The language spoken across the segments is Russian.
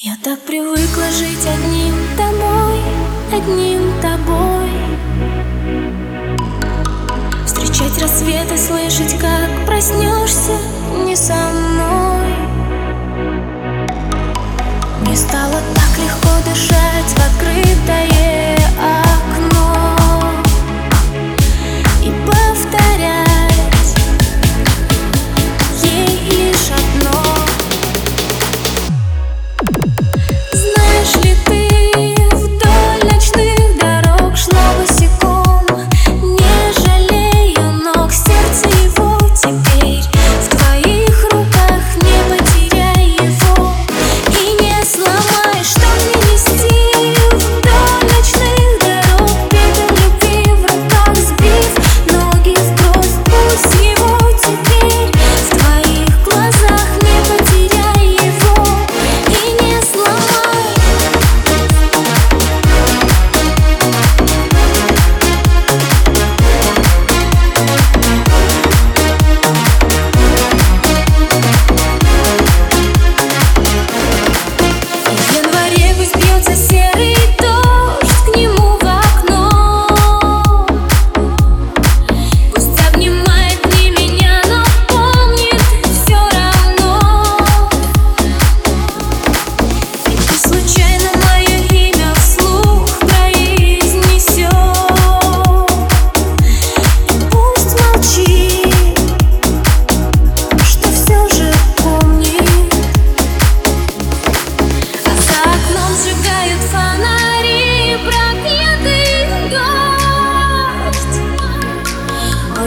Я так привыкла жить одним тобой, одним тобой. Встречать рассвет и слышать, как проснешься не со мной.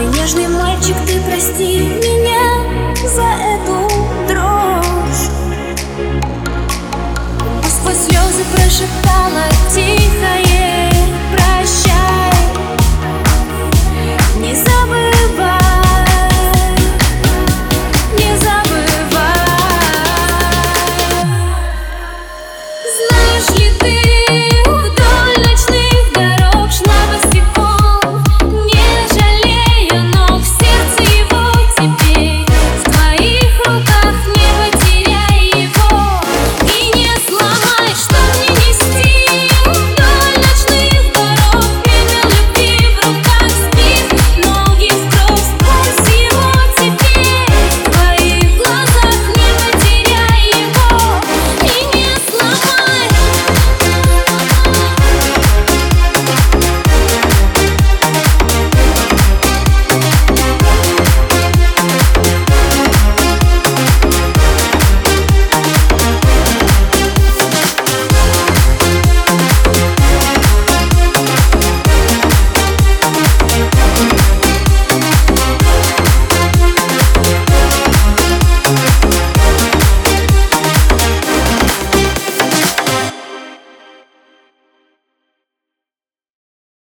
Мой нежный мальчик, ты прости меня за эту дрожь. А сквозь слезы прошептала тихая